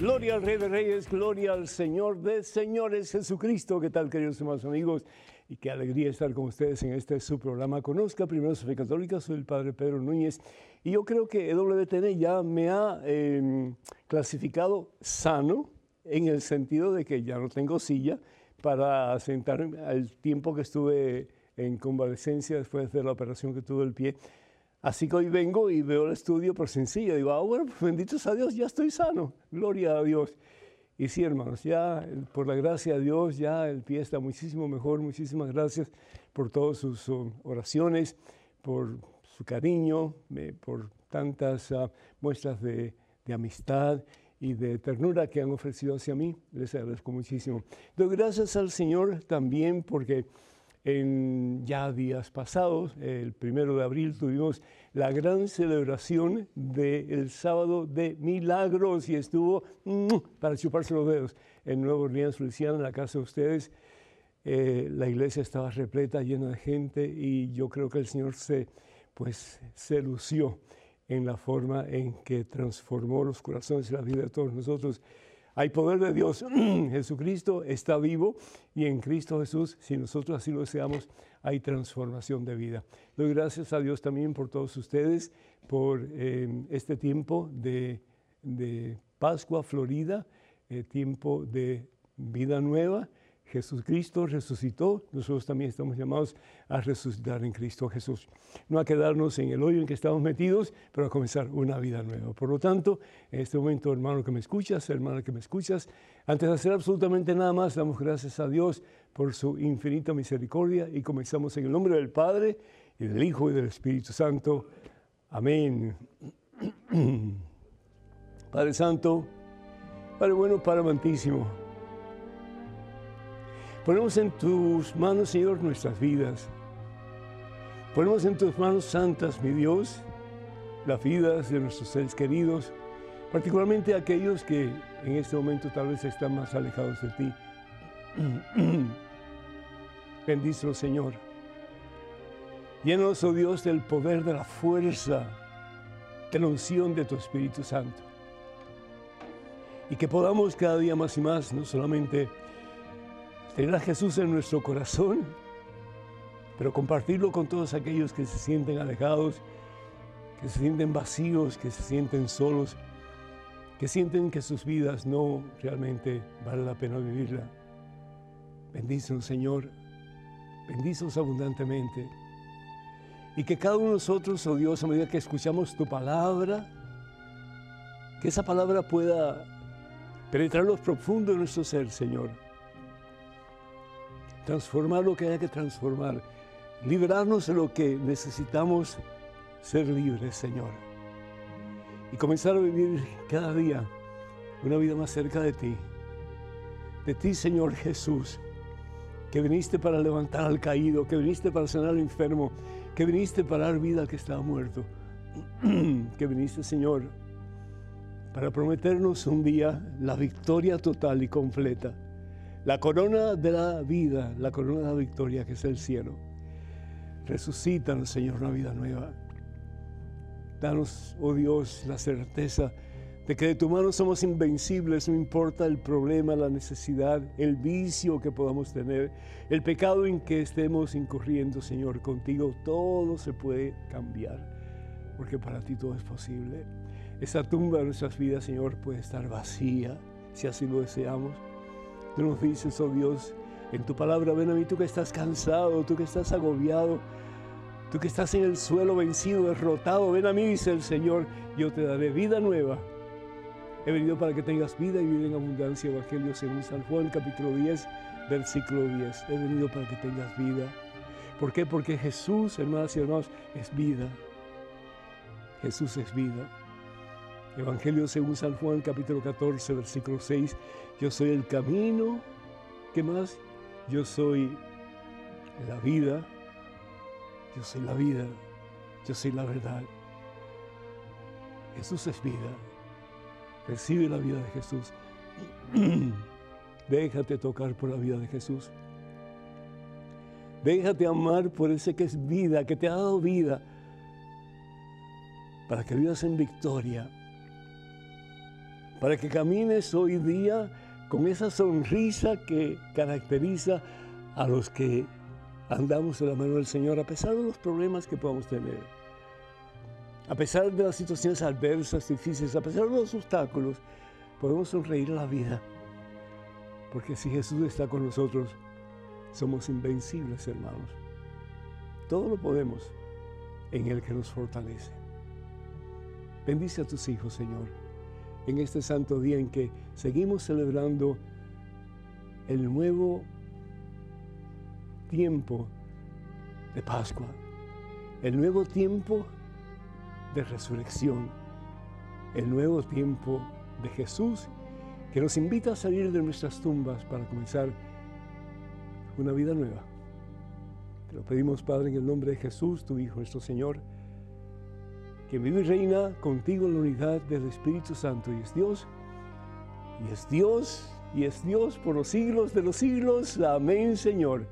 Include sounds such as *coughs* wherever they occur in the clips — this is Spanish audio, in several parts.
Gloria al Rey de Reyes, gloria al Señor de Señores Jesucristo. ¿Qué tal, queridos hermanos amigos? Y qué alegría estar con ustedes en este su programa. Conozca primero su fe católica, soy el Padre Pedro Núñez. Y yo creo que EWTN ya me ha em, clasificado sano en el sentido de que ya no tengo silla para sentarme al tiempo que estuve en convalecencia después de la operación que tuve el pie. Así que hoy vengo y veo el estudio por sencillo. Digo, ah, bueno, pues benditos a Dios, ya estoy sano. Gloria a Dios. Y sí, hermanos, ya por la gracia de Dios, ya el pie está muchísimo mejor. Muchísimas gracias por todas sus um, oraciones, por su cariño, por tantas uh, muestras de, de amistad y de ternura que han ofrecido hacia mí. Les agradezco muchísimo. Doy gracias al Señor también porque en ya días pasados, el primero de abril, tuvimos la gran celebración del sábado de milagros y estuvo para chuparse los dedos en Nuevo Orleans, Luisiana, en la casa de ustedes. Eh, la iglesia estaba repleta, llena de gente y yo creo que el Señor se, pues, se lució en la forma en que transformó los corazones y la vida de todos nosotros. Hay poder de Dios. *clears throat* Jesucristo está vivo y en Cristo Jesús, si nosotros así lo deseamos, hay transformación de vida. Doy gracias a Dios también por todos ustedes, por eh, este tiempo de, Pascua Florida, eh, tiempo de vida nueva Jesucristo resucitó, nosotros también estamos llamados a resucitar en Cristo Jesús. No a quedarnos en el hoyo en que estamos metidos, pero a comenzar una vida nueva. Por lo tanto, en este momento, hermano que me escuchas, hermana que me escuchas, antes de hacer absolutamente nada más, damos gracias a Dios por su infinita misericordia y comenzamos en el nombre del Padre y del Hijo y del Espíritu Santo. Amén. *clears throat* Padre Santo, Padre bueno, Padre amantísimo. Ponemos en tus manos, Señor, nuestras vidas. Ponemos en tus manos santas, mi Dios, las vidas de nuestros seres queridos, particularmente aquellos que en este momento tal vez están más alejados de ti. *clears throat* Bendícelo, Señor. Llénanos, oh Dios, del poder, de la fuerza, de la unción de tu Espíritu Santo. Y que podamos cada día más y más, no solamente tener a Jesús en nuestro corazón, pero compartirlo con todos aquellos que se sienten alejados, que se sienten vacíos, que se sienten solos, que sienten que sus vidas no realmente vale la pena vivirla. Bendícenos, Señor, bendícenos abundantemente. Y que cada uno de nosotros, oh Dios, a medida que escuchamos tu palabra, que esa palabra pueda penetrar lo profundo de nuestro ser, Señor transformar lo que haya que transformar, liberarnos de lo que necesitamos ser libres, Señor. Y comenzar a vivir cada día una vida más cerca de ti. De ti, Señor Jesús, que viniste para levantar al caído, que viniste para sanar al enfermo, que viniste para dar vida al que estaba muerto, *clears throat* que viniste, Señor, para prometernos un día la victoria total y completa la corona de la vida, la corona de la victoria que es el cielo. Resucítanos, Señor, una vida nueva. Danos, oh Dios, la certeza de que de tu mano somos invencibles, no importa el problema, la necesidad, el vicio que podamos tener, el pecado en que estemos incurriendo, Señor, contigo todo se puede cambiar, porque para ti todo es posible. Esa tumba de nuestras vidas, Señor, puede estar vacía, si así lo deseamos Tú nos dices, oh Dios, en tu palabra, ven a mí tú que estás cansado, tú que estás agobiado, tú que estás en el suelo vencido, derrotado, ven a mí, dice el Señor, yo te daré vida nueva. He venido para que tengas vida y vida en abundancia. Evangelio según San Juan, capítulo 10, versículo 10. He venido para que tengas vida. ¿Por qué? Porque Jesús, hermanas y hermanos, es vida. Jesús es vida. Evangelio según San Juan, capítulo 14, versículo 6. Yo soy el camino. ¿Qué más? Yo soy la vida, yo soy la vida, yo soy la verdad. Jesús es vida. Recibe la vida de Jesús. *clears throat* Déjate tocar por la vida de Jesús. Déjate amar por ese que es vida, que te ha dado vida, para que vivas en victoria, para que camines hoy día con esa sonrisa que caracteriza a los que andamos de la mano del Señor, a pesar de los problemas que podamos tener, a pesar de las situaciones adversas, difíciles, a pesar de los obstáculos, podemos sonreír a la vida, porque si Jesús está con nosotros, somos invencibles, hermanos. Todo lo podemos en el que nos fortalece. Bendice a tus hijos, Señor, en este santo día en que seguimos celebrando el nuevo tiempo de Pascua, el nuevo tiempo de resurrección, el nuevo tiempo de Jesús que nos invita a salir de nuestras tumbas para comenzar una vida nueva. Te lo pedimos, Padre, en el nombre de Jesús, tu Hijo, nuestro Señor, que vive y reina contigo en la unidad del Espíritu Santo y es Dios, y es Dios, y es Dios por los siglos de los siglos. Amén, Señor.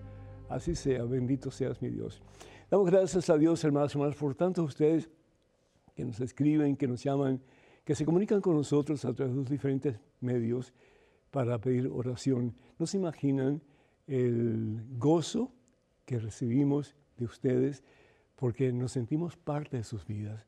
Así sea, bendito seas mi Dios. Damos gracias a Dios, hermanos y hermanas, por tantos ustedes que nos escriben, que nos llaman, que se comunican con nosotros a través de los diferentes medios para pedir oración. No se imaginan el gozo que recibimos de ustedes porque nos sentimos parte de sus vidas.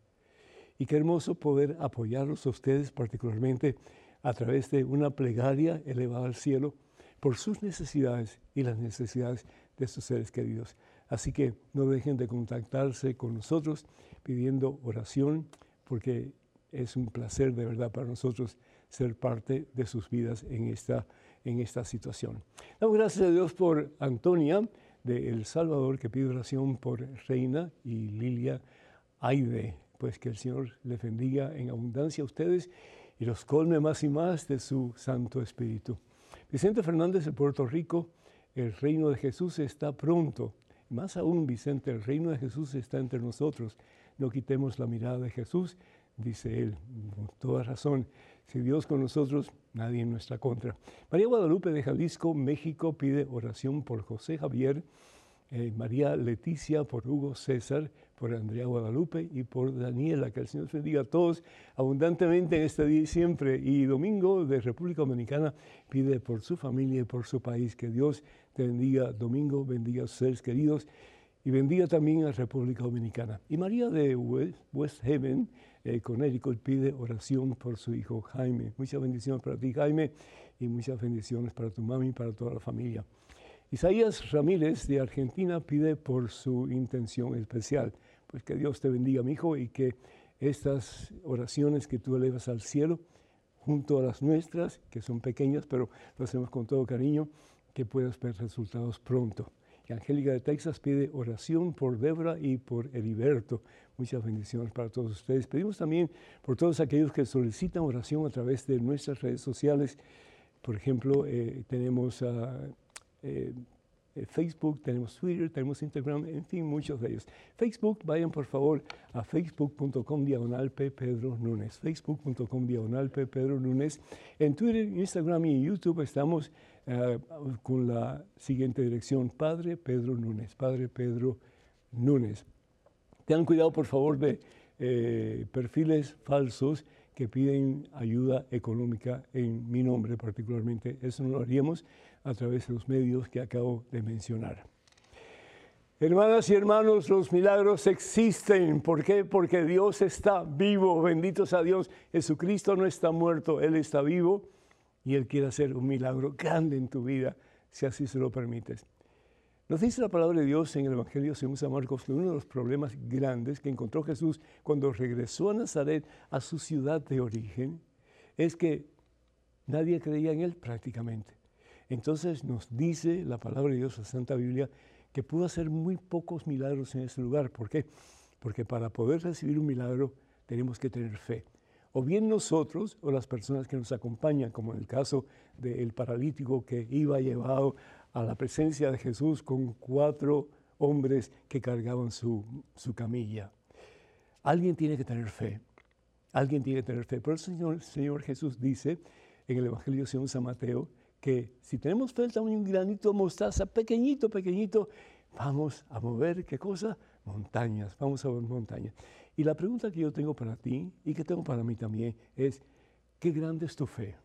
Y qué hermoso poder apoyarlos a ustedes particularmente a través de una plegaria elevada al cielo por sus necesidades y las necesidades de sus seres queridos. Así que no dejen de contactarse con nosotros pidiendo oración porque es un placer de verdad para nosotros ser parte de sus vidas en esta en esta situación. Damos gracias a Dios por Antonia de El Salvador, que pide oración por Reina y Lilia Aide. Pues que el Señor les bendiga en abundancia a ustedes y los colme más y más de su Santo Espíritu. Vicente Fernández de Puerto Rico, el reino de Jesús está pronto. Más aún, Vicente, el reino de Jesús está entre nosotros. No quitemos la mirada de Jesús, dice él, con toda razón. Si Dios con nosotros, nadie en nuestra contra. María Guadalupe de Jalisco, México, pide oración por José Javier, eh, María Leticia, por Hugo César, por Andrea Guadalupe y por Daniela. Que el Señor bendiga a todos abundantemente en este día y siempre. Y Domingo de República Dominicana pide por su familia y por su país. Que Dios te bendiga. Domingo bendiga a sus seres queridos y bendiga también a República Dominicana. Y María de West Haven eh, Connecticut pide oración por su hijo Jaime. Muchas bendiciones para ti, Jaime, y muchas bendiciones para tu mami y para toda la familia. Isaías Ramírez de Argentina pide por su intención especial. Pues que Dios te bendiga, mi hijo, y que estas oraciones que tú elevas al cielo, junto a las nuestras, que son pequeñas, pero lo hacemos con todo cariño, que puedas ver resultados pronto. Angélica de Texas pide oración por Débora y por Heriberto. Muchas bendiciones para todos ustedes. Pedimos también por todos aquellos que solicitan oración a través de nuestras redes sociales. Por ejemplo, eh, tenemos eh, Facebook, tenemos Twitter, tenemos Instagram, en fin, muchos de ellos. Facebook, vayan por favor a facebook.com diagonal. Pedro Núñez. Facebook.com diagonal. Pedro Núñez. En Twitter, Instagram y YouTube estamos eh, con la siguiente dirección, Padre Pedro Núñez, Padre Pedro Núñez. Tengan cuidado, por favor, de eh, perfiles falsos que piden ayuda económica en mi nombre particularmente. Eso lo haríamos a través de los medios que acabo de mencionar. Hermanas y hermanos, los milagros existen. ¿Por qué? Porque Dios está vivo. Benditos a Dios. Jesucristo no está muerto, Él está vivo y Él quiere hacer un milagro grande en tu vida, si así se lo permites. Nos dice la palabra de Dios en el Evangelio según San Marcos que uno de los problemas grandes que encontró Jesús cuando regresó a Nazaret, a su ciudad de origen, es que nadie creía en Él prácticamente. Entonces nos dice la palabra de Dios, la Santa Biblia, que pudo hacer muy pocos milagros en ese lugar. ¿Por qué? Porque para poder recibir un milagro tenemos que tener fe o bien nosotros o las personas que nos acompañan, como en el caso del paralítico que iba llevado a la presencia de Jesús con cuatro hombres que cargaban su, su camilla. Alguien tiene que tener fe. Alguien tiene que tener fe. Por el Señor, Señor Jesús dice en el Evangelio según San Mateo que si tenemos fe también un granito de mostaza, pequeñito, pequeñito, vamos a mover, ¿qué cosa? Montañas, vamos a mover montañas. Y la pregunta que yo tengo para ti y que tengo para mí también es, ¿qué grande es tu fe?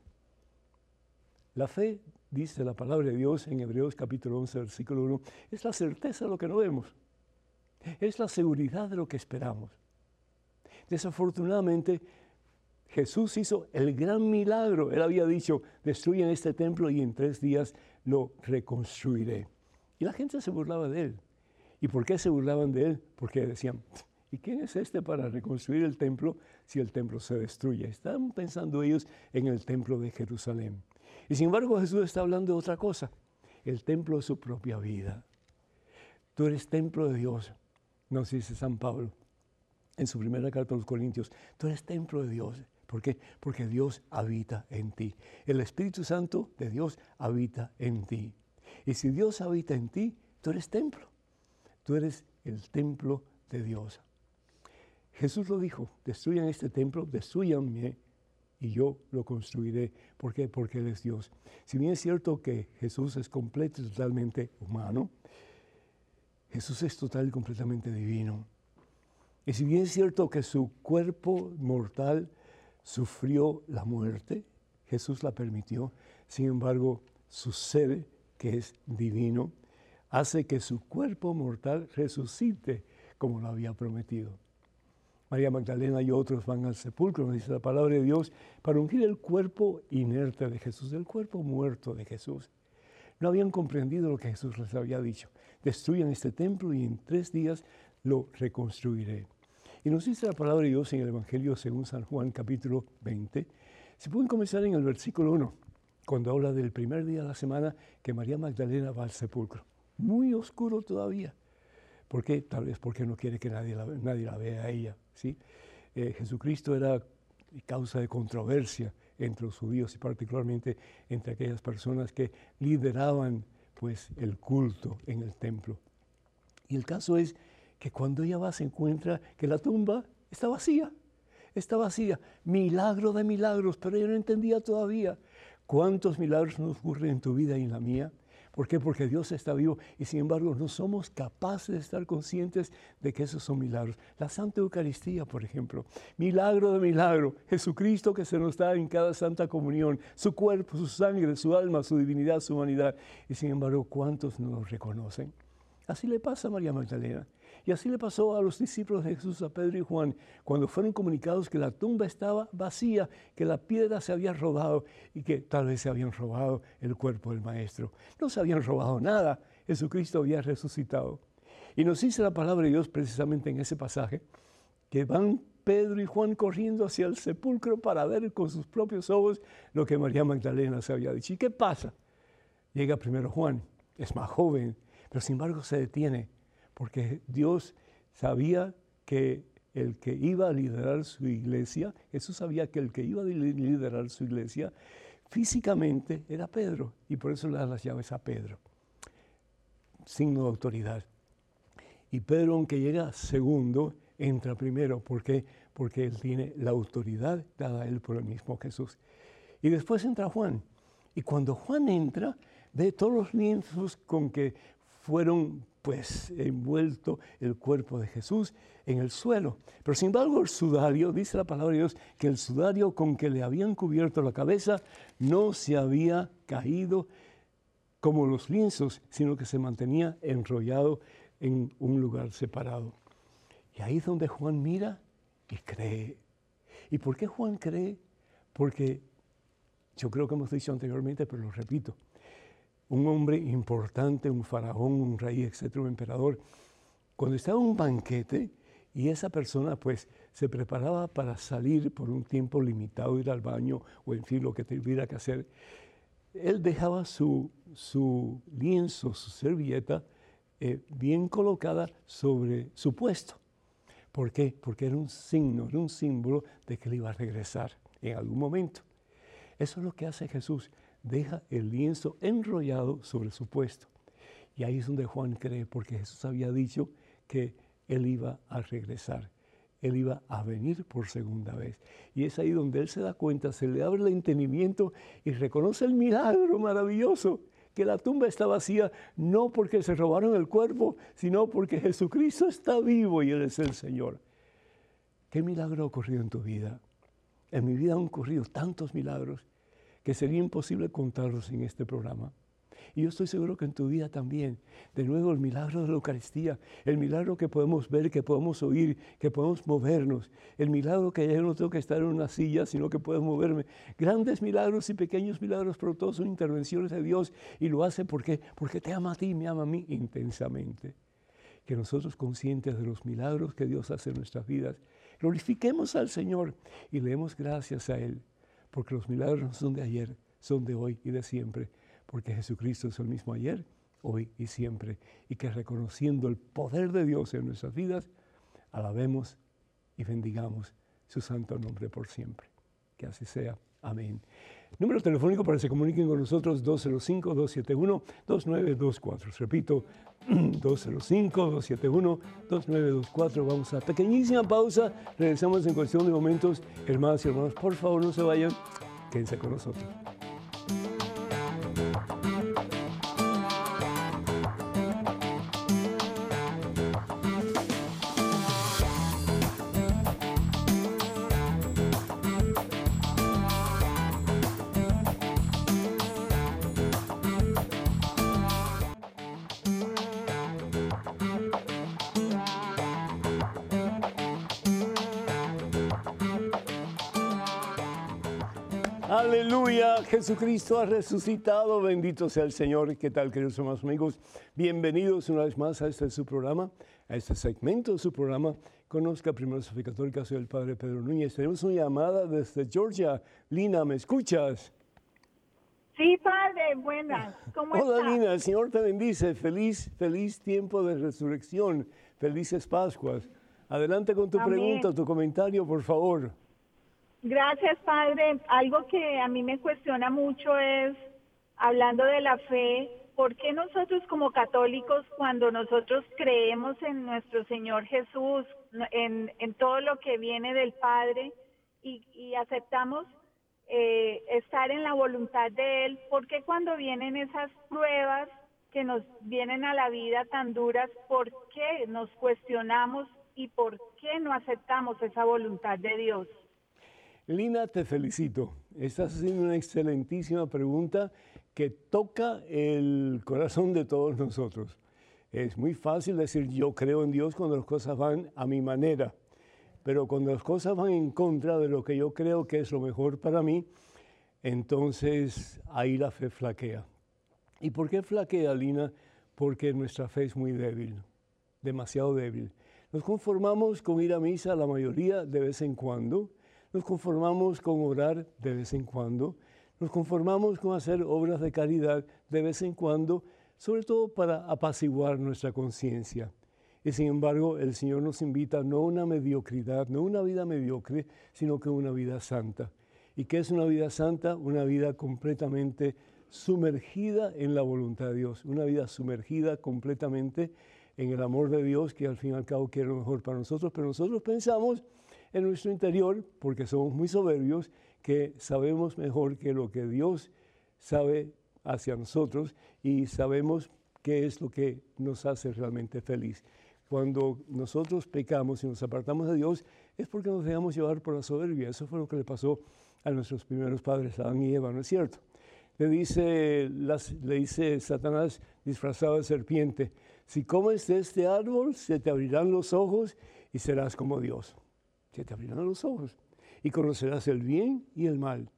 La fe, dice la palabra de Dios en Hebreos capítulo 11, versículo 1, es la certeza de lo que no vemos, es la seguridad de lo que esperamos. Desafortunadamente, Jesús hizo el gran milagro. Él había dicho, destruyen este templo y en tres días lo reconstruiré. Y la gente se burlaba de él. ¿Y por qué se burlaban de él? Porque decían, ¿y quién es este para reconstruir el templo si el templo se destruye? Estaban pensando ellos en el templo de Jerusalén. Y sin embargo Jesús está hablando de otra cosa, el templo de su propia vida. Tú eres templo de Dios, nos dice San Pablo en su primera carta a los Corintios. Tú eres templo de Dios. ¿Por qué? Porque Dios habita en ti. El Espíritu Santo de Dios habita en ti. Y si Dios habita en ti, tú eres templo. Tú eres el templo de Dios. Jesús lo dijo, destruyan este templo, destruyanme y yo lo construiré. ¿Por qué? Porque Él es Dios. Si bien es cierto que Jesús es completo y totalmente humano, Jesús es total y completamente divino. Y si bien es cierto que su cuerpo mortal sufrió la muerte, Jesús la permitió, sin embargo, su ser, que es divino, hace que su cuerpo mortal resucite como lo había prometido. María Magdalena y otros van al sepulcro, dice la palabra de Dios, para ungir el cuerpo inerte de Jesús, el cuerpo muerto de Jesús. No habían comprendido lo que Jesús les había dicho. Destruyan este templo y en tres días lo reconstruiré. Y nos dice la palabra de Dios en el Evangelio según San Juan capítulo 20. Se pueden comenzar en el versículo 1, cuando habla del primer día de la semana que María Magdalena va al sepulcro. Muy oscuro todavía. ¿Por qué? Tal vez porque no quiere que nadie la, nadie la vea a ella. ¿sí? Eh, Jesucristo era causa de controversia entre los judíos y particularmente entre aquellas personas que lideraban pues, el culto en el templo. Y el caso es que cuando ella va se encuentra que la tumba está vacía, está vacía. Milagro de milagros, pero ella no entendía todavía cuántos milagros nos ocurren en tu vida y en la mía. ¿Por qué? Porque Dios está vivo y sin embargo no somos capaces de estar conscientes de que esos son milagros. La Santa Eucaristía, por ejemplo, milagro de milagro, Jesucristo que se nos da en cada Santa Comunión, su cuerpo, su sangre, su alma, su divinidad, su humanidad. Y sin embargo, ¿cuántos no nos reconocen? Así le pasa a María Magdalena. Y así le pasó a los discípulos de Jesús, a Pedro y Juan, cuando fueron comunicados que la tumba estaba vacía, que la piedra se había robado y que tal vez se habían robado el cuerpo del Maestro. No se habían robado nada, Jesucristo había resucitado. Y nos dice la palabra de Dios precisamente en ese pasaje, que van Pedro y Juan corriendo hacia el sepulcro para ver con sus propios ojos lo que María Magdalena se había dicho. ¿Y qué pasa? Llega primero Juan, es más joven, pero sin embargo se detiene porque Dios sabía que el que iba a liderar su iglesia, Jesús sabía que el que iba a liderar su iglesia físicamente era Pedro, y por eso le da las llaves a Pedro. Signo de autoridad. Y Pedro, aunque llega segundo, entra primero. ¿Por qué? Porque él tiene la autoridad dada a él por el mismo Jesús. Y después entra Juan. Y cuando Juan entra, ve todos los lienzos con que fueron pues envuelto el cuerpo de Jesús en el suelo. Pero sin embargo el sudario, dice la palabra de Dios, que el sudario con que le habían cubierto la cabeza no se había caído como los lienzos, sino que se mantenía enrollado en un lugar separado. Y ahí es donde Juan mira y cree. ¿Y por qué Juan cree? Porque yo creo que hemos dicho anteriormente, pero lo repito, un hombre importante, un faraón, un rey, etcétera, un emperador, cuando estaba en un banquete y esa persona pues se preparaba para salir por un tiempo limitado, ir al baño o en fin lo que tuviera que hacer, él dejaba su, su lienzo, su servilleta, eh, bien colocada sobre su puesto. ¿Por qué? Porque era un signo, era un símbolo de que él iba a regresar en algún momento. Eso es lo que hace Jesús deja el lienzo enrollado sobre su puesto. Y ahí es donde Juan cree, porque Jesús había dicho que él iba a regresar, él iba a venir por segunda vez. Y es ahí donde él se da cuenta, se le abre el entendimiento y reconoce el milagro maravilloso, que la tumba está vacía, no porque se robaron el cuerpo, sino porque Jesucristo está vivo y Él es el Señor. ¿Qué milagro ha ocurrido en tu vida? En mi vida han ocurrido tantos milagros que sería imposible contarlos en este programa. Y yo estoy seguro que en tu vida también. De nuevo, el milagro de la Eucaristía, el milagro que podemos ver, que podemos oír, que podemos movernos, el milagro que ya no tengo que estar en una silla, sino que puedo moverme. Grandes milagros y pequeños milagros, pero todos son intervenciones de Dios y lo hace porque, porque te ama a ti, me ama a mí intensamente. Que nosotros conscientes de los milagros que Dios hace en nuestras vidas, glorifiquemos al Señor y le demos gracias a Él porque los milagros no son de ayer, son de hoy y de siempre, porque Jesucristo es el mismo ayer, hoy y siempre, y que reconociendo el poder de Dios en nuestras vidas, alabemos y bendigamos su santo nombre por siempre. Que así sea. Amén. Número telefónico para que se comuniquen con nosotros 205-271-2924. Repito, *clears throat* 205-271-2924. Vamos a pequeñísima pausa. Regresamos en cuestión de momentos. Hermanas y hermanos, por favor no se vayan. Quédense con nosotros. Jesucristo ha resucitado, bendito sea el Señor. ¿Qué tal, queridos hermanos amigos? Bienvenidos una vez más a este su programa, a este segmento de su programa. Conozca primero Sofía Católica, soy el Padre Pedro Núñez. Tenemos una llamada desde Georgia. Lina, ¿me escuchas? Sí, Padre, buenas. ¿Cómo *laughs* Hola, Lina, el Señor te bendice. Feliz, feliz tiempo de resurrección. Felices Pascuas. Adelante con tu pregunta, tu comentario, por favor. Gracias, Padre. Algo que a mí me cuestiona mucho es, hablando de la fe, ¿por qué nosotros como católicos, cuando nosotros creemos en nuestro Señor Jesús, en, todo lo que viene del Padre y, aceptamos eh, estar en la voluntad de Él, ¿por qué cuando vienen esas pruebas que nos vienen a la vida tan duras, ¿por qué nos cuestionamos y por qué no aceptamos esa voluntad de Dios? Lina, te felicito. Estás haciendo una excelentísima pregunta que toca el corazón de todos nosotros. Es muy fácil decir yo creo en Dios cuando las cosas van a mi manera, pero cuando las cosas van en contra de lo que yo creo que es lo mejor para mí, entonces ahí la fe flaquea. ¿Y por qué flaquea, Lina? Porque nuestra fe es muy débil, demasiado débil. Nos conformamos con ir a misa la mayoría de vez en cuando, nos conformamos con orar de vez en cuando, nos conformamos con hacer obras de caridad de vez en cuando, sobre todo para apaciguar nuestra conciencia. Y sin embargo, el Señor nos invita no a una mediocridad, no a una vida mediocre, sino que una vida santa. ¿Y qué es una vida santa? Una vida completamente sumergida en la voluntad de Dios, una vida sumergida completamente en el amor de Dios, que al fin y al cabo quiere lo mejor para nosotros, pero nosotros pensamos en nuestro interior, porque somos muy soberbios, que sabemos mejor que lo que Dios sabe hacia nosotros y sabemos qué es lo que nos hace realmente feliz. Cuando nosotros pecamos y nos apartamos de Dios es porque nos dejamos llevar por la soberbia. Eso fue lo que le pasó a nuestros primeros padres, Adán y Eva, ¿no es cierto? Le dice, le dice Satanás disfrazado de serpiente, si comes de este árbol se te abrirán los ojos y serás como Dios te abrirán los ojos y conocerás el bien y el mal.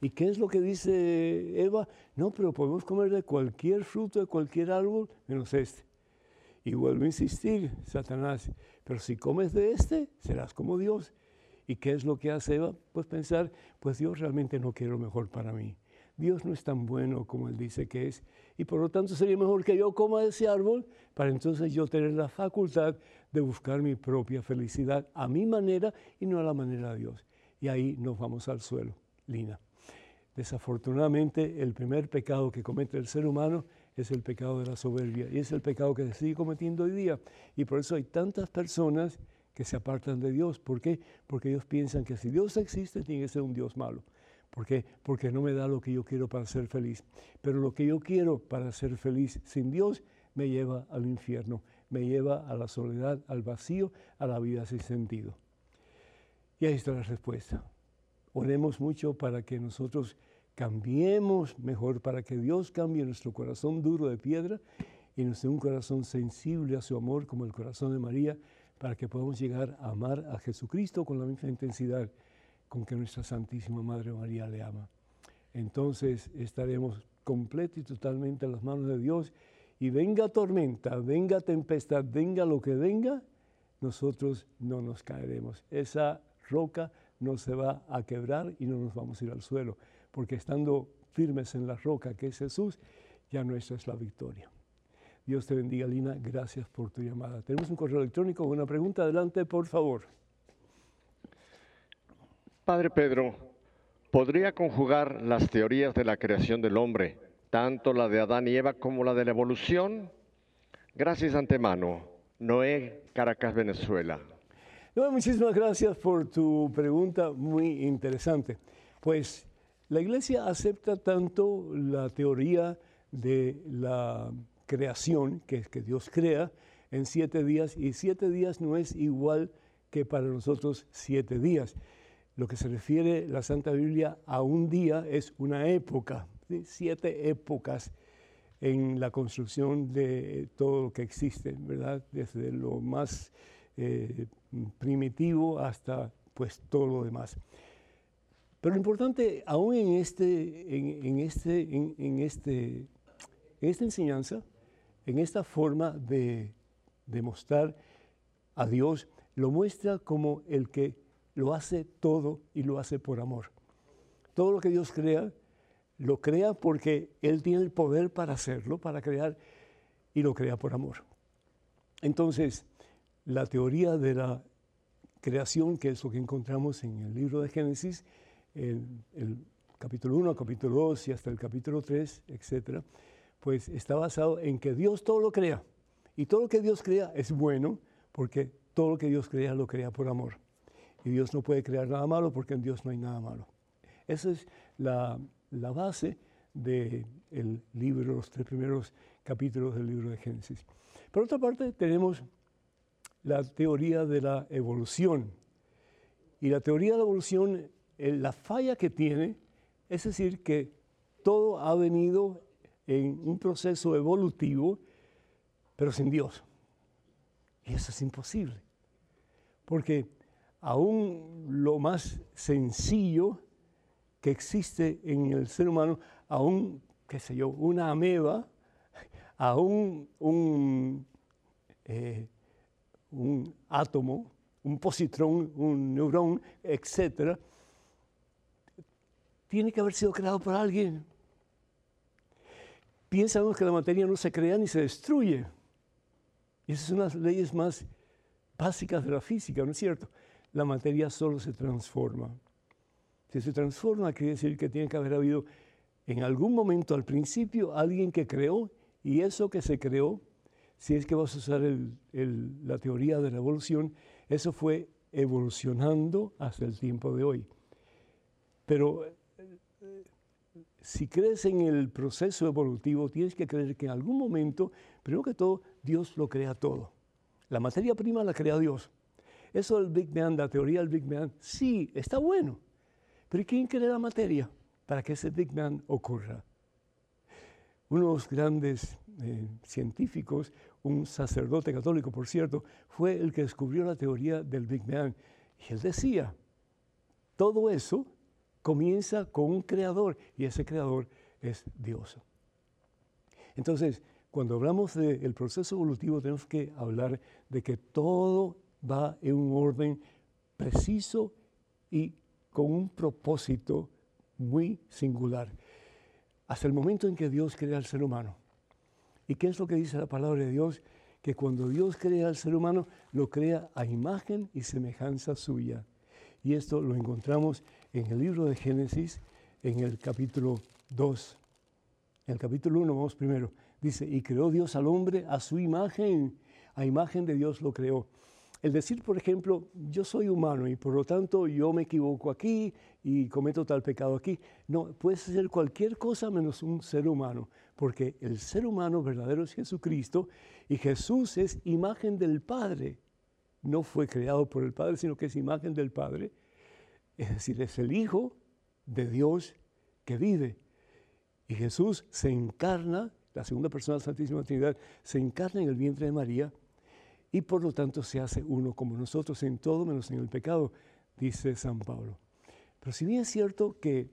¿Y qué es lo que dice Eva? No, pero podemos comer de cualquier fruto, de cualquier árbol, menos este. Y vuelve a insistir Satanás, pero si comes de este, serás como Dios. ¿Y qué es lo que hace Eva? Pues pensar, pues Dios realmente no quiere lo mejor para mí. Dios no es tan bueno como Él dice que es. Y por lo tanto sería mejor que yo coma ese árbol para entonces yo tener la facultad de buscar mi propia felicidad a mi manera y no a la manera de Dios. Y ahí nos vamos al suelo, Lina. Desafortunadamente, el primer pecado que comete el ser humano es el pecado de la soberbia y es el pecado que se sigue cometiendo hoy día. Y por eso hay tantas personas que se apartan de Dios. ¿Por qué? Porque ellos piensan que si Dios existe, tiene que ser un Dios malo. ¿Por qué? Porque no me da lo que yo quiero para ser feliz. Pero lo que yo quiero para ser feliz sin Dios me lleva al infierno, me lleva a la soledad, al vacío, a la vida sin sentido. Y ahí está la respuesta. Oremos mucho para que nosotros cambiemos mejor, para que Dios cambie nuestro corazón duro de piedra y nos dé un corazón sensible a su amor como el corazón de María, para que podamos llegar a amar a Jesucristo con la misma intensidad con que nuestra Santísima Madre María le ama. Entonces estaremos completos y totalmente en las manos de Dios y venga tormenta, venga tempestad, venga lo que venga, nosotros no nos caeremos. Esa roca no se va a quebrar y no nos vamos a ir al suelo porque estando firmes en la roca que es Jesús, ya nuestra es la victoria. Dios te bendiga, Lina. Gracias por tu llamada. Tenemos un correo electrónico una pregunta. Adelante, por favor. Padre Pedro, ¿podría conjugar las teorías de la creación del hombre, tanto la de Adán y Eva como la de la evolución? Gracias antemano. Noé, Caracas, Venezuela. muchísimas gracias por tu pregunta muy interesante. Pues la iglesia acepta tanto la teoría de la creación, que es que Dios crea en siete días, y siete días no es igual que para nosotros siete días. Lo que se refiere la Santa Biblia a un día es una época, siete épocas en la construcción de todo lo que existe, ¿verdad? Desde lo más eh, primitivo hasta pues todo lo demás. Pero lo importante, aún en, este, en, este, en, este, esta enseñanza, en esta forma de, demostrar a Dios, lo muestra como el que lo hace todo y lo hace por amor. Todo lo que Dios crea, lo crea porque Él tiene el poder para hacerlo, para crear, y lo crea por amor. Entonces, la teoría de la creación, que es lo que encontramos en el libro de Génesis, el, capítulo 1, capítulo 2 y hasta el capítulo 3, etcétera, pues está basado en que Dios todo lo crea. Y todo lo que Dios crea es bueno, porque todo lo que Dios crea lo crea por amor. Dios no puede crear nada malo porque en Dios no hay nada malo. Esa es la, la base del libro, los tres primeros capítulos del libro de Génesis. Por otra parte, tenemos la teoría de la evolución. Y la teoría de la evolución la falla que tiene es decir que todo ha venido en un proceso evolutivo, pero sin Dios. Y eso es imposible, porque aún lo más sencillo que existe en el ser humano, aún, qué sé yo, una ameba, aún un, eh, átomo, un positrón, un neurón, etcétera, tiene que haber sido creado por alguien. Piensamos que la materia no se crea ni se destruye. Esas son las leyes más básicas de la física, ¿no es cierto? La materia solo se transforma. Si se transforma, quiere decir que tiene que haber habido en algún momento al principio alguien que creó y eso que se creó, si es que vas a usar la teoría de la evolución, eso fue evolucionando hasta el tiempo de hoy. Pero si crees en el proceso evolutivo, tienes que creer que en algún momento, primero que todo, Dios lo crea todo. La materia prima la crea Dios. Eso del Big Bang, la teoría del Big Bang, sí, está bueno. Pero ¿quién crea la materia para que ese Big Bang ocurra? Unos grandes eh, científicos, un sacerdote católico, por cierto, fue el que descubrió la teoría del Big Bang. Y él decía, todo eso comienza con un creador y ese creador es Dios. Entonces, cuando hablamos del proceso evolutivo tenemos que hablar de que todo va en un orden preciso y con un propósito muy singular. Hasta el momento en que Dios crea al ser humano. ¿Y qué es lo que dice la palabra de Dios? Que cuando Dios crea al ser humano, lo crea a imagen y semejanza suya. Y esto lo encontramos en el libro de Génesis, en el capítulo 2. En el capítulo 1 vamos primero. Dice, y creó Dios al hombre a su imagen, a imagen de Dios lo creó. El decir, por ejemplo, yo soy humano y por lo tanto yo me equivoco aquí y cometo tal pecado aquí. No, puede ser cualquier cosa menos un ser humano, porque el ser humano verdadero es Jesucristo y Jesús es imagen del Padre. No fue creado por el Padre, sino que es imagen del Padre. Es decir, es el Hijo de Dios que vive. Y Jesús se encarna, la segunda persona de la Santísima Trinidad, se encarna en el vientre de María y por lo tanto se hace uno como nosotros en todo menos en el pecado, dice San Pablo. Pero si bien es cierto que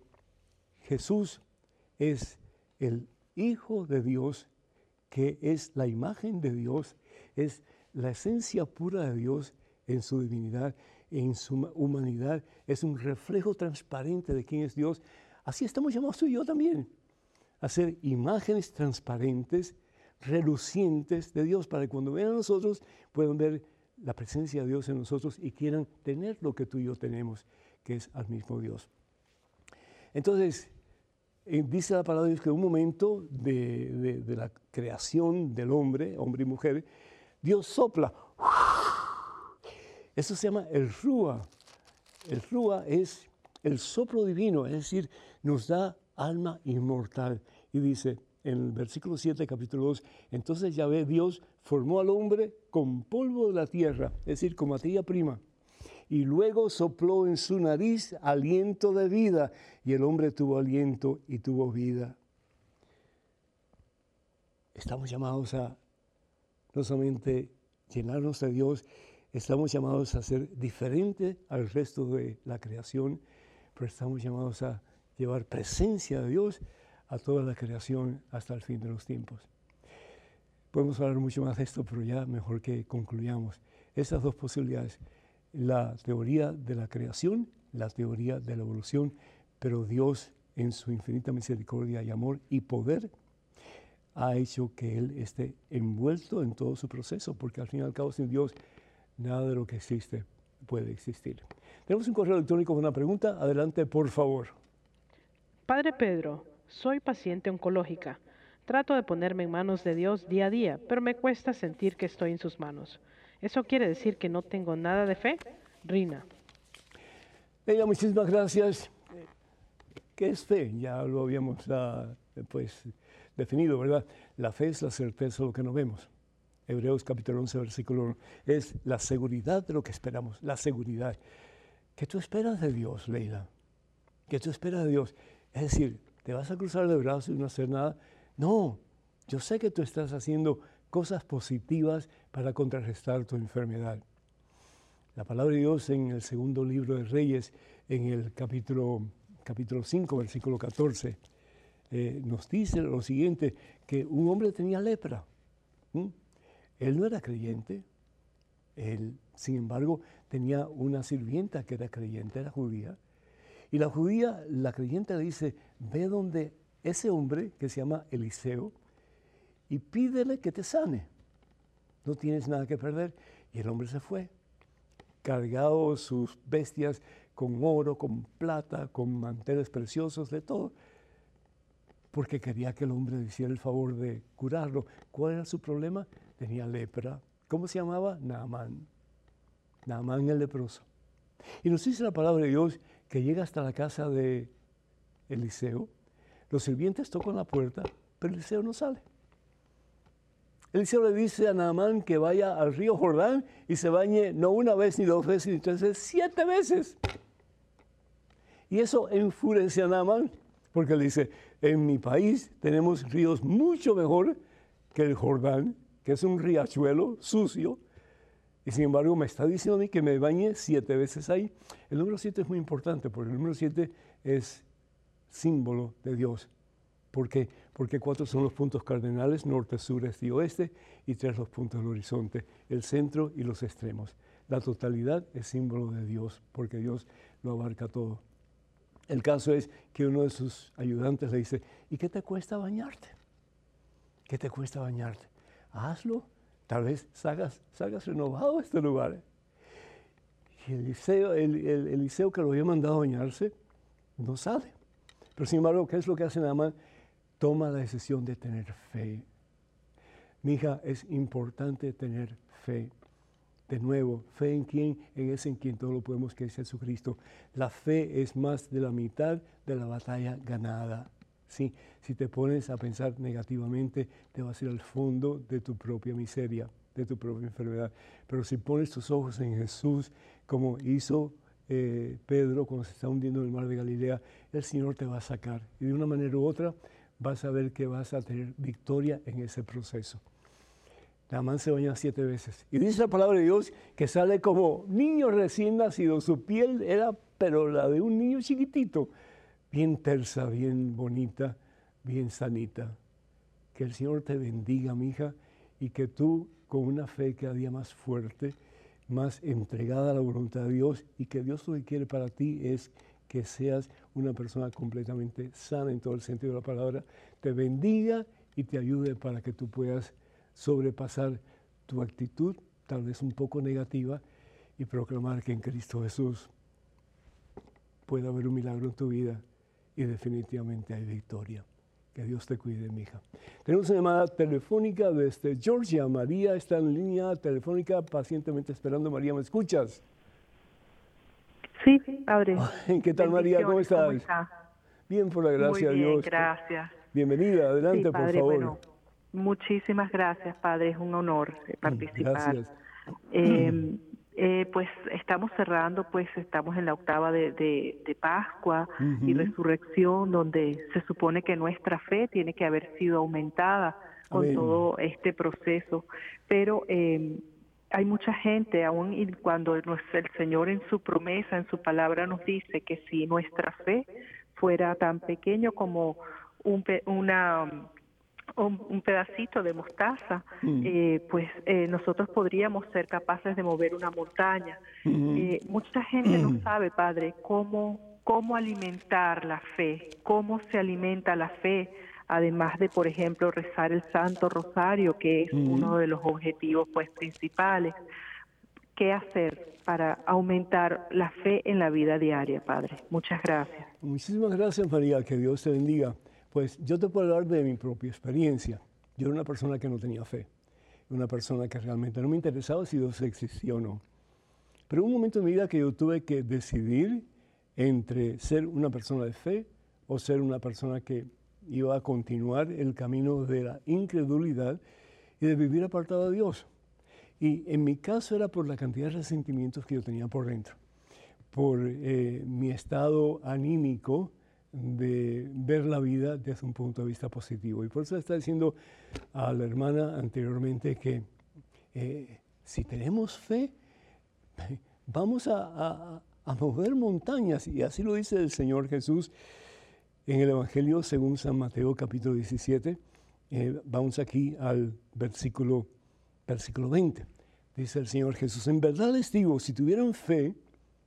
Jesús es el Hijo de Dios, que es la imagen de Dios, es la esencia pura de Dios en su divinidad, en su humanidad, es un reflejo transparente de quién es Dios. Así estamos llamados tú y yo también, a ser imágenes transparentes relucientes de Dios, para que cuando vean a nosotros puedan ver la presencia de Dios en nosotros y quieran tener lo que tú y yo tenemos, que es al mismo Dios. Entonces, eh, dice la palabra de Dios que en un momento de, de la creación del hombre, hombre y mujer, Dios sopla. Eso se llama el Rúa. El Rúa es el soplo divino, es decir, nos da alma inmortal. Y dice, en el versículo 7, capítulo 2, entonces ya ve Dios formó al hombre con polvo de la tierra, es decir, con materia prima, y luego sopló en su nariz aliento de vida, y el hombre tuvo aliento y tuvo vida. Estamos llamados a no solamente llenarnos de Dios, estamos llamados a ser diferente al resto de la creación, pero estamos llamados a llevar presencia de Dios a toda la creación hasta el fin de los tiempos. Podemos hablar mucho más de esto, pero ya mejor que concluyamos. Esas dos posibilidades, la teoría de la creación, la teoría de la evolución, pero Dios en su infinita misericordia y amor y poder ha hecho que Él esté envuelto en todo su proceso, porque al fin y al cabo sin Dios nada de lo que existe puede existir. Tenemos un correo electrónico con una pregunta. Adelante, por favor. Padre Pedro, soy paciente oncológica. Trato de ponerme en manos de Dios día a día, pero me cuesta sentir que estoy en sus manos. ¿Eso quiere decir que no tengo nada de fe? Rina. Ella, muchísimas gracias. ¿Qué es fe? Ya lo habíamos pues, definido, ¿verdad? La fe es la certeza de lo que no vemos. Hebreos capítulo 11, versículo 1. Es la seguridad de lo que esperamos, la seguridad. ¿Qué tú esperas de Dios, Leila? ¿Qué tú esperas de Dios? Es decir, ¿Te vas a cruzar de brazos y no hacer nada? No, yo sé que tú estás haciendo cosas positivas para contrarrestar tu enfermedad. La palabra de Dios en el segundo libro de Reyes, en el capítulo, capítulo 5, versículo 14, eh, nos dice lo siguiente, que un hombre tenía lepra. Él no era creyente, él, sin embargo, tenía una sirvienta que era creyente, era judía, y la judía, la creyente le dice, ve donde ese hombre que se llama Eliseo y pídele que te sane. No tienes nada que perder. Y el hombre se fue, cargado sus bestias con oro, con plata, con manteles preciosos, de todo, porque quería que el hombre le hiciera el favor de curarlo. ¿Cuál era su problema? Tenía lepra. ¿Cómo se llamaba? Naamán. Naamán el leproso. Y nos dice la palabra de Dios que llega hasta la casa de Eliseo. Los sirvientes tocan la puerta, pero Eliseo no sale. Eliseo le dice a Naamán que vaya al río Jordán y se bañe no una vez, ni dos veces, ni tres veces, siete veces. Y eso enfurece a Naamán, porque le dice, en mi país tenemos ríos mucho mejor que el Jordán, que es un riachuelo sucio, y sin embargo me está diciendo a mí que me bañe siete veces ahí. El número siete es muy importante porque el número siete es símbolo de Dios. ¿Por qué? Porque cuatro son los puntos cardinales, norte, sur, este y oeste, y tres los puntos del horizonte, el centro y los extremos. La totalidad es símbolo de Dios, porque Dios lo abarca todo. El caso es que uno de sus ayudantes le dice, ¿y qué te cuesta bañarte? ¿Qué te cuesta bañarte? Hazlo Tal vez salgas, salgas renovado de este lugar. ¿eh? Y el, el, Eliseo que lo había mandado a bañarse, no sale. Pero sin embargo, ¿qué es lo que hace Naamán? Toma la decisión de tener fe. Mi hija, es importante tener fe. De nuevo, fe en quién, en ese en quien todo lo podemos, que es Jesucristo. La fe es más de la mitad de la batalla ganada. Sí, si te pones a pensar negativamente, te vas a ir al fondo de tu propia miseria, de tu propia enfermedad. Pero si pones tus ojos en Jesús, como hizo eh, Pedro cuando se está hundiendo en el mar de Galilea, el Señor te va a sacar. Y de una manera u otra vas a ver que vas a tener victoria en ese proceso. Naamán se baña siete veces. Y dice la palabra de Dios que sale como niño recién nacido. Su piel era, pero la de un niño chiquitito, bien tersa, bien bonita, bien sanita. Que el Señor te bendiga, mi hija, y que tú, con una fe cada día más fuerte, más entregada a la voluntad de Dios, y que Dios lo que quiere para ti es que seas una persona completamente sana en todo el sentido de la palabra, te bendiga y te ayude para que tú puedas sobrepasar tu actitud, tal vez un poco negativa, y proclamar que en Cristo Jesús puede haber un milagro en tu vida y definitivamente hay victoria. Que Dios te cuide, mi hija. Tenemos una llamada telefónica desde Georgia. María está en línea telefónica pacientemente esperando. María, ¿me escuchas? Sí, padre. ¿Qué tal, María? ¿Cómo estás? Bien, por la gracia Muy de Dios. gracias. Bienvenida, adelante, Sí, padre, por favor. bueno, muchísimas gracias, padre. Es un honor eh, participar. Gracias. Eh, *clears throat* eh, pues estamos cerrando, pues estamos en la octava de, de- de Pascua y. Resurrección, donde se supone que nuestra fe tiene que haber sido aumentada con todo este proceso. Pero eh, hay mucha gente, aún y cuando el Señor en su promesa, en su palabra nos dice que si nuestra fe fuera tan pequeño como un, una un, un pedacito de mostaza, Mm. eh, pues eh, nosotros podríamos ser capaces de mover una montaña. Ujú. Eh, mucha gente no sabe, Padre, cómo, cómo alimentar la fe, cómo se alimenta la fe, además de, por ejemplo, rezar el Santo Rosario, que es uno de los objetivos pues principales. ¿Qué hacer para aumentar la fe en la vida diaria, Padre? Muchas gracias. Muchísimas gracias, María. Que Dios te bendiga. Pues yo te puedo hablar de mi propia experiencia. Yo era una persona que no tenía fe. Una persona que realmente no me interesaba si Dios existía o no. Pero un momento en mi vida que yo tuve que decidir entre ser una persona de fe o ser una persona que iba a continuar el camino de la incredulidad y de vivir apartado de Dios. Y en mi caso era por la cantidad de resentimientos que yo tenía por dentro, por eh, mi estado anímico de ver la vida desde un punto de vista positivo. Y por eso está diciendo a la hermana anteriormente que eh, si tenemos fe, *laughs* vamos a, a- mover montañas. Y así lo dice el Señor Jesús en el Evangelio según San Mateo capítulo 17. Eh, vamos aquí al versículo, versículo 20. Dice el Señor Jesús, en verdad les digo, si tuvieran fe,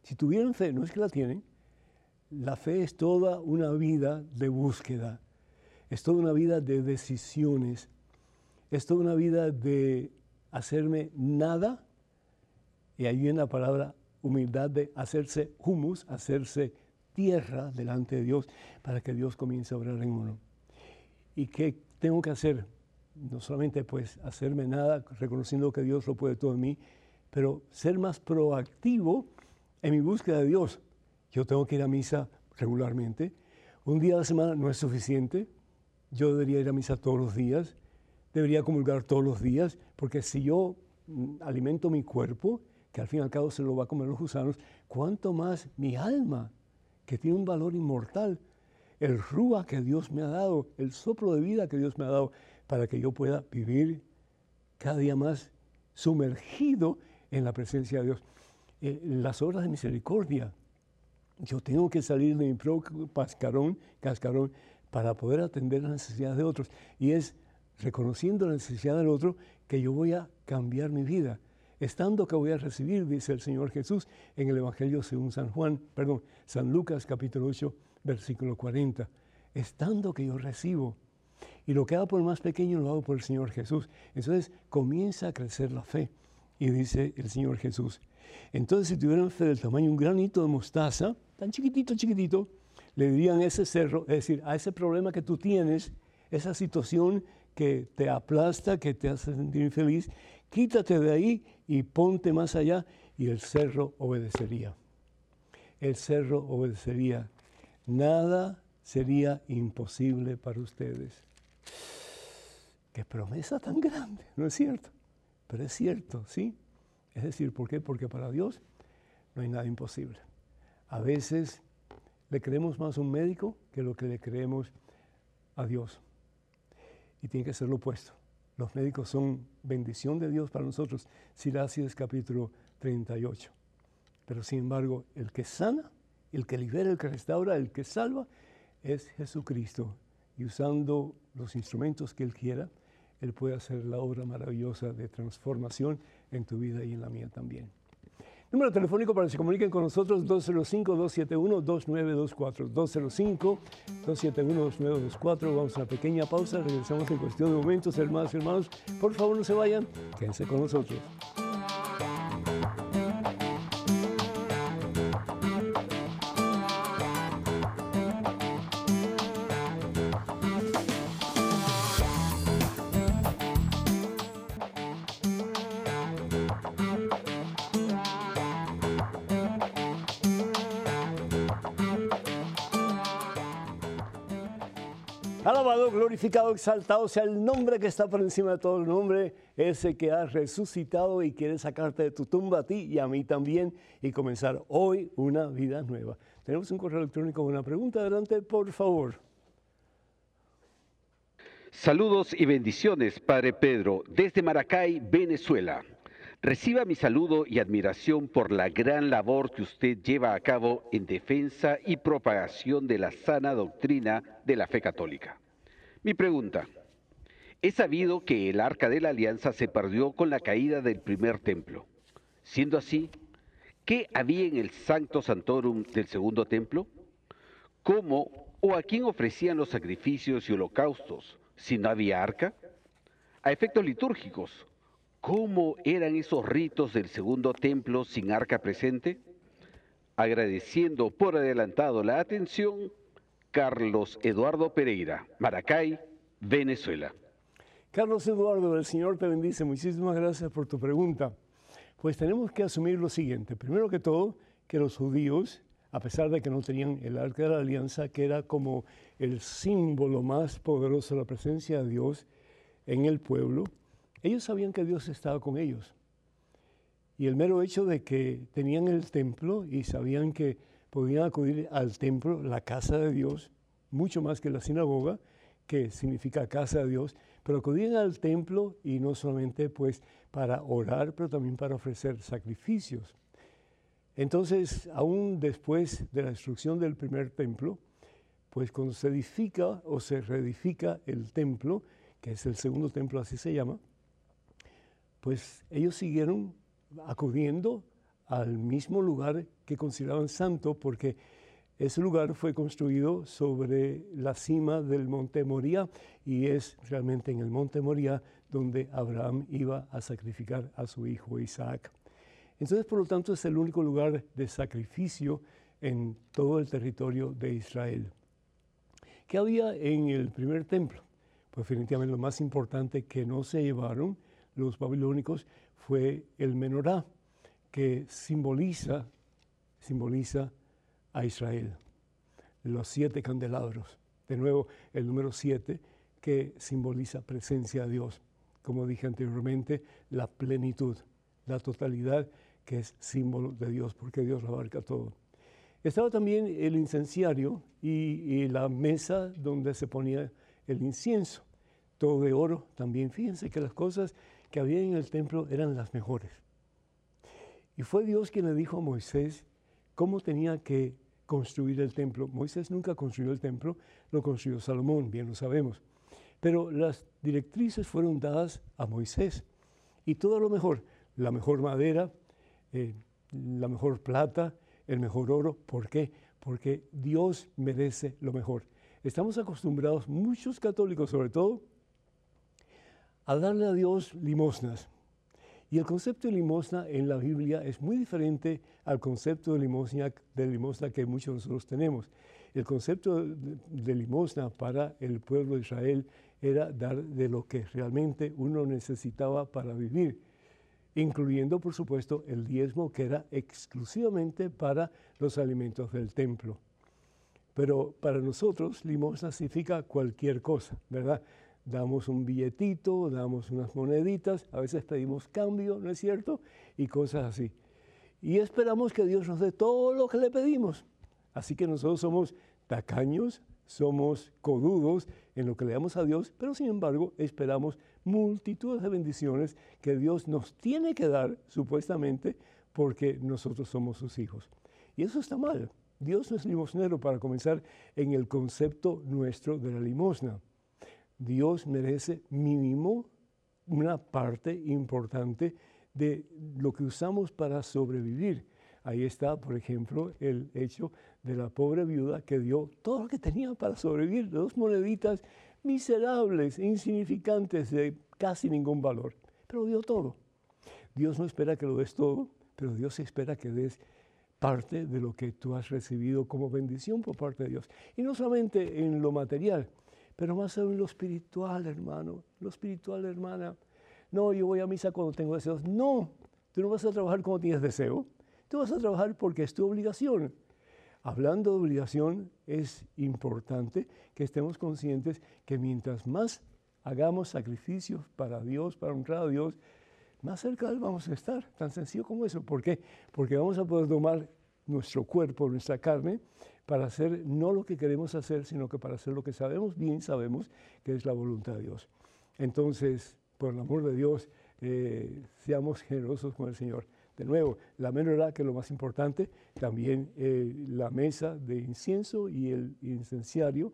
si tuvieran fe, no es que la tienen, la fe es toda una vida de búsqueda, es toda una vida de decisiones, es toda una vida de hacerme nada, y ahí viene la palabra humildad de hacerse humus, hacerse tierra delante de Dios, para que Dios comience a obrar en uno. ¿Y qué tengo que hacer? No solamente pues hacerme nada, reconociendo que Dios lo puede todo en mí, pero ser más proactivo en mi búsqueda de Dios. Yo tengo que ir a misa regularmente. Un día a la semana no es suficiente. Yo debería ir a misa todos los días. Debería comulgar todos los días, porque si yo mm, alimento mi cuerpo, que al fin y al cabo se lo va a comer los gusanos, cuánto más mi alma, que tiene un valor inmortal, el rúa que Dios me ha dado, el soplo de vida que Dios me ha dado, para que yo pueda vivir cada día más sumergido en la presencia de Dios. Eh, las obras de misericordia. Yo tengo que salir de mi propio cascarón, cascarón para poder atender las necesidades de otros. Y es reconociendo la necesidad del otro que yo voy a cambiar mi vida. Estando que voy a recibir, dice el Señor Jesús en el Evangelio según San Juan, perdón, San Lucas capítulo 8, versículo 40. Estando que yo recibo. Y lo que hago por el más pequeño lo hago por el Señor Jesús. Entonces comienza a crecer la fe. Y dice el Señor Jesús. Entonces si tuvieran fe del tamaño de un granito de mostaza, tan chiquitito, chiquitito, le dirían a ese cerro, es decir, a ese problema que tú tienes, esa situación que te aplasta, que te hace sentir infeliz, quítate de ahí y ponte más allá y el cerro obedecería. El cerro obedecería. Nada sería imposible para ustedes. Qué promesa tan grande, ¿no es cierto? Pero es cierto, ¿sí? Es decir, ¿por qué? Porque para Dios no hay nada imposible. A veces le creemos más a un médico que lo que le creemos a Dios. Y tiene que ser lo opuesto. Los médicos son bendición de Dios para nosotros. Silacias capítulo 38. Pero sin embargo, el que sana, el que libera, el que restaura, el que salva, es Jesucristo. Y usando los instrumentos que Él quiera, Él puede hacer la obra maravillosa de transformación en tu vida y en la mía también. Número telefónico para que se comuniquen con nosotros 205-271-2924. 205-271-2924. Vamos a una pequeña pausa, regresamos en cuestión de momentos, hermanos y hermanos. Por favor, no se vayan, quédense con nosotros. Glorificado, exaltado sea el nombre que está por encima de todo el nombre, ese que ha resucitado y quiere sacarte de tu tumba a ti y a mí también y comenzar hoy una vida nueva. Tenemos un correo electrónico con una pregunta. Adelante, por favor. Saludos y bendiciones, Padre Pedro, desde Maracay, Venezuela. Reciba mi saludo y admiración por la gran labor que usted lleva a cabo en defensa y propagación de la sana doctrina de la fe católica. Mi pregunta, he sabido que el arca de la alianza se perdió con la caída del primer templo. Siendo así, ¿qué había en el Sancto Santorum del segundo templo? ¿Cómo o a quién ofrecían los sacrificios y holocaustos si no había arca? A efectos litúrgicos, ¿Cómo eran esos ritos del segundo templo sin arca presente? Agradeciendo por adelantado la atención, Carlos Eduardo Pereira, Maracay, Venezuela. Carlos Eduardo, el Señor te bendice. Muchísimas gracias por tu pregunta. Pues tenemos que asumir lo siguiente. Primero que todo, que los judíos, a pesar de que no tenían el arca de la alianza, que era como el símbolo más poderoso de la presencia de Dios en el pueblo, ellos sabían que Dios estaba con ellos. Y el mero hecho de que tenían el templo y sabían que podían acudir al templo, la casa de Dios, mucho más que la sinagoga, que significa casa de Dios, pero acudían al templo y no solamente pues para orar, pero también para ofrecer sacrificios. Entonces, aún después de la destrucción del primer templo, pues cuando se edifica o se reedifica el templo, que es el segundo templo, así se llama, pues ellos siguieron acudiendo al mismo lugar que consideraban santo porque ese lugar fue construido sobre la cima del monte Moría y es realmente en el monte Moría donde Abraham iba a sacrificar a su hijo Isaac. Entonces, por lo tanto, es el único lugar de sacrificio en todo el territorio de Israel. ¿Qué había en el primer templo? Pues definitivamente lo más importante que no se llevaron los babilónicos fue el menorá, que simboliza, simboliza a Israel. Los siete candelabros. De nuevo, el número siete, que simboliza presencia de Dios. Como dije anteriormente, la plenitud, la totalidad, que es símbolo de Dios, porque Dios lo abarca todo. Estaba también el incenciario y, y la mesa donde se ponía el incienso, todo de oro también. Fíjense que las cosas que había en el templo eran las mejores. Y fue Dios quien le dijo a Moisés cómo tenía que construir el templo. Moisés nunca construyó el templo, lo construyó Salomón, bien lo sabemos. Pero las directrices fueron dadas a Moisés. Y todo lo mejor, la mejor madera, eh, la mejor plata, el mejor oro. ¿Por qué? Porque Dios merece lo mejor. Estamos acostumbrados, muchos católicos sobre todo, a darle a Dios limosnas. Y el concepto de limosna en la Biblia es muy diferente al concepto de limosna, de limosna que muchos de nosotros tenemos. El concepto de, limosna para el pueblo de Israel era dar de lo que realmente uno necesitaba para vivir, incluyendo por supuesto el diezmo que era exclusivamente para los alimentos del templo. Pero para nosotros limosna significa cualquier cosa, ¿verdad? Damos un billetito, damos unas moneditas, a veces pedimos cambio, ¿no es cierto? Y cosas así. Y esperamos que Dios nos dé todo lo que le pedimos. Así que nosotros somos tacaños, somos codudos en lo que le damos a Dios, pero sin embargo esperamos multitud de bendiciones que Dios nos tiene que dar, supuestamente, porque nosotros somos sus hijos. Y eso está mal. Dios no es limosnero para comenzar en el concepto nuestro de la limosna. Dios merece mínimo una parte importante de lo que usamos para sobrevivir. Ahí está, por ejemplo, el hecho de la pobre viuda que dio todo lo que tenía para sobrevivir, dos moneditas miserables, insignificantes, de casi ningún valor, pero dio todo. Dios no espera que lo des todo, pero Dios espera que des parte de lo que tú has recibido como bendición por parte de Dios. Y no solamente en lo material, pero más en lo espiritual, hermano, lo espiritual, hermana. No, yo voy a misa cuando tengo deseos. No, tú no vas a trabajar cuando tienes deseo. Tú vas a trabajar porque es tu obligación. Hablando de obligación, es importante que estemos conscientes que mientras más hagamos sacrificios para Dios, para honrar a Dios, más cerca de Él vamos a estar. Tan sencillo como eso. ¿Por qué? Porque vamos a poder tomar nuestro cuerpo, nuestra carne, para hacer no lo que queremos hacer, sino que para hacer lo que sabemos bien, sabemos que es la voluntad de Dios. Entonces, por el amor de Dios, eh, seamos generosos con el Señor. De nuevo, la menorá, que es lo más importante, también eh, la mesa de incienso y el incenciario,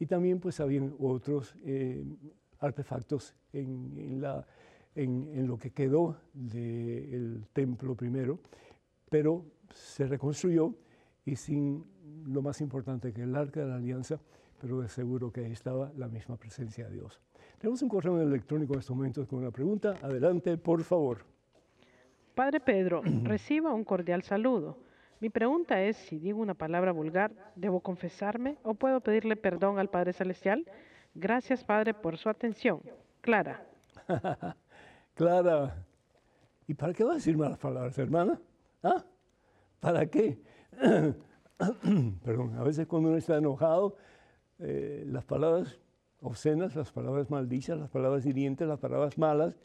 y también pues habían otros eh, artefactos en, en, lo que quedó del templo primero, pero se reconstruyó y sin lo más importante que el arca de la alianza, pero de seguro que ahí estaba la misma presencia de Dios. Tenemos un correo electrónico en estos momentos con una pregunta. Adelante, por favor. Padre Pedro, *clears throat* reciba un cordial saludo. Mi pregunta es si digo una palabra vulgar, ¿debo confesarme o puedo pedirle perdón al Padre Celestial? Gracias, Padre, por su atención. Clara. *laughs* Clara. ¿Y para qué va a decir malas palabras, hermana? ¿Ah? ¿Para qué? *coughs* Perdón, a veces cuando uno está enojado, eh, las palabras obscenas, las palabras maldichas, las palabras hirientes, las palabras malas,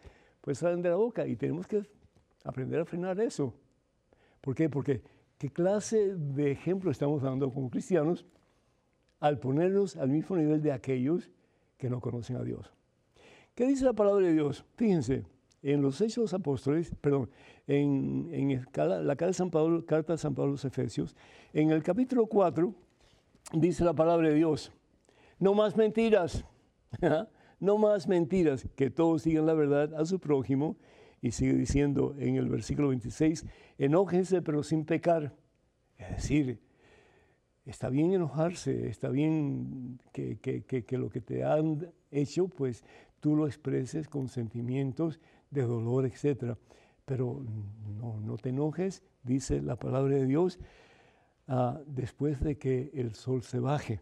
pues salen de la boca y tenemos que aprender a frenar eso. ¿Por qué? Porque qué clase de ejemplo estamos dando como cristianos al ponernos al mismo nivel de aquellos que no conocen a Dios. ¿Qué dice la palabra de Dios? Fíjense, en los Hechos Apóstoles, perdón, en, la carta de, San Pablo, carta de San Pablo a los Efesios, en el capítulo 4, dice la palabra de Dios, no más mentiras, *laughs* no más mentiras, que todos sigan la verdad a su prójimo y sigue diciendo en el versículo 26, enójense pero sin pecar. Es decir, está bien enojarse, está bien que, que, lo que te han hecho, pues tú lo expreses con sentimientos de dolor, etc. Pero no, no te enojes, dice la palabra de Dios, ah, después de que el sol se baje.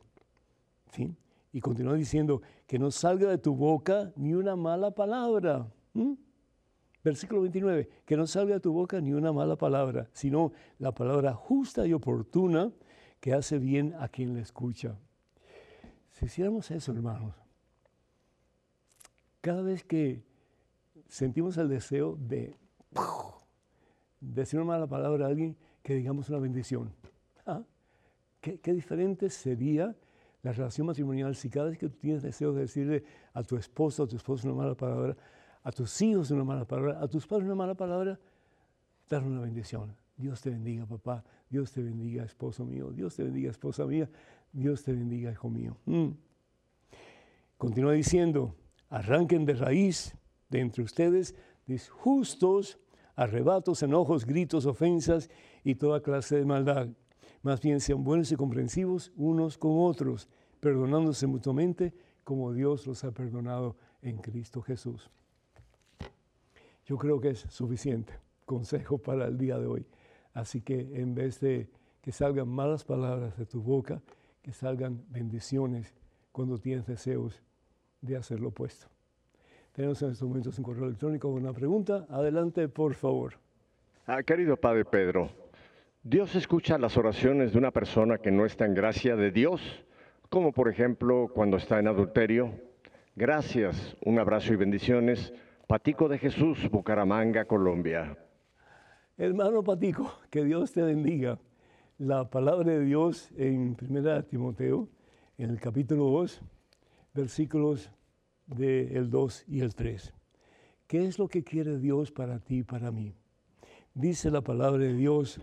¿sí? Y continúa diciendo, que no salga de tu boca ni una mala palabra. Versículo 29, que no salga de tu boca ni una mala palabra, sino la palabra justa y oportuna que hace bien a quien la escucha. Si hiciéramos eso, hermanos, cada vez que sentimos el deseo de decir una mala palabra a alguien, que digamos una bendición. ¿Ah? ¿Qué, ¿Qué, diferente sería la relación matrimonial si cada vez que tú tienes deseo de decirle a tu esposo a tu esposo una mala palabra, a tus hijos una mala palabra, a tus padres una mala palabra, dar una bendición. Dios te bendiga, papá. Dios te bendiga, esposo mío. Dios te bendiga, esposa mía. Dios te bendiga, hijo mío. Mm. Continúa diciendo, arranquen de raíz de entre ustedes disjustos, arrebatos, enojos, gritos, ofensas y toda clase de maldad. Más bien sean buenos y comprensivos unos con otros, perdonándose mutuamente como Dios los ha perdonado en Cristo Jesús. Yo creo que es suficiente consejo para el día de hoy. Así que en vez de que salgan malas palabras de tu boca, que salgan bendiciones cuando tienes deseos de hacer lo opuesto. Tenemos en estos momentos un correo electrónico con una pregunta. Adelante, por favor. Ah, querido Padre Pedro, Dios escucha las oraciones de una persona que no está en gracia de Dios, como por ejemplo cuando está en adulterio. Gracias, un abrazo y bendiciones. Patico de Jesús, Bucaramanga, Colombia. Hermano Patico, que Dios te bendiga. La palabra de Dios en 1 Timoteo, en el capítulo 2, versículos del 2 y el 3. ¿Qué es lo que quiere Dios para ti y para mí? Dice la palabra de Dios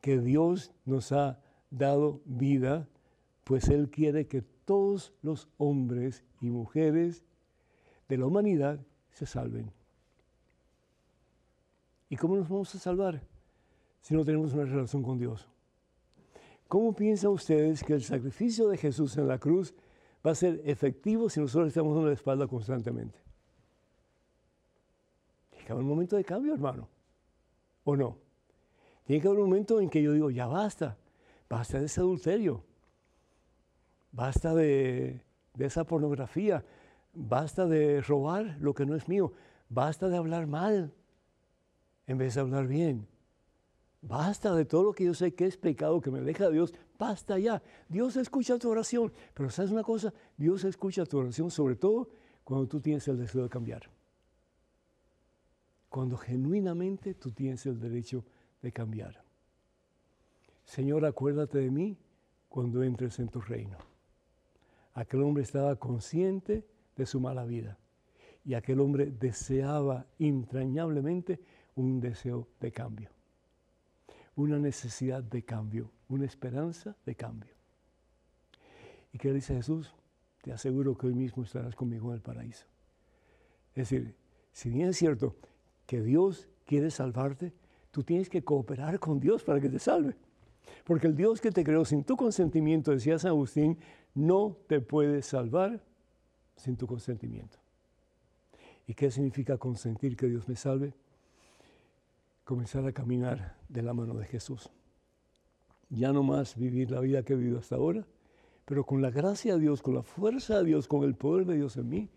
que Dios nos ha dado vida, pues Él quiere que todos los hombres y mujeres de la humanidad se salven. ¿Y cómo nos vamos a salvar si no tenemos una relación con Dios? ¿Cómo piensan ustedes que el sacrificio de Jesús en la cruz va a ser efectivo si nosotros estamos en la espalda constantemente. Tiene que haber un momento de cambio, hermano. ¿O no? Tiene que haber un momento en que yo digo, ya basta, basta de ese adulterio, basta de esa pornografía, basta de robar lo que no es mío, basta de hablar mal en vez de hablar bien. Basta de todo lo que yo sé que es pecado, que me aleja de Dios. Basta ya. Dios escucha tu oración. Pero ¿sabes una cosa? Dios escucha tu oración sobre todo cuando tú tienes el deseo de cambiar. Cuando genuinamente tú tienes el derecho de cambiar. Señor, acuérdate de mí cuando entres en tu reino. Aquel hombre estaba consciente de su mala vida y aquel hombre deseaba entrañablemente un deseo de cambio una necesidad de cambio, una esperanza de cambio. ¿Y qué dice Jesús? Te aseguro que hoy mismo estarás conmigo en el paraíso. Es decir, si bien es cierto que Dios quiere salvarte, tú tienes que cooperar con Dios para que te salve. Porque el Dios que te creó sin tu consentimiento, decía San Agustín, no te puede salvar sin tu consentimiento. ¿Y qué significa consentir que Dios me salve? Comenzar a caminar de la mano de Jesús. Ya no más vivir la vida que he vivido hasta ahora, pero con la gracia de Dios, con la fuerza de Dios, con el poder de Dios en mí,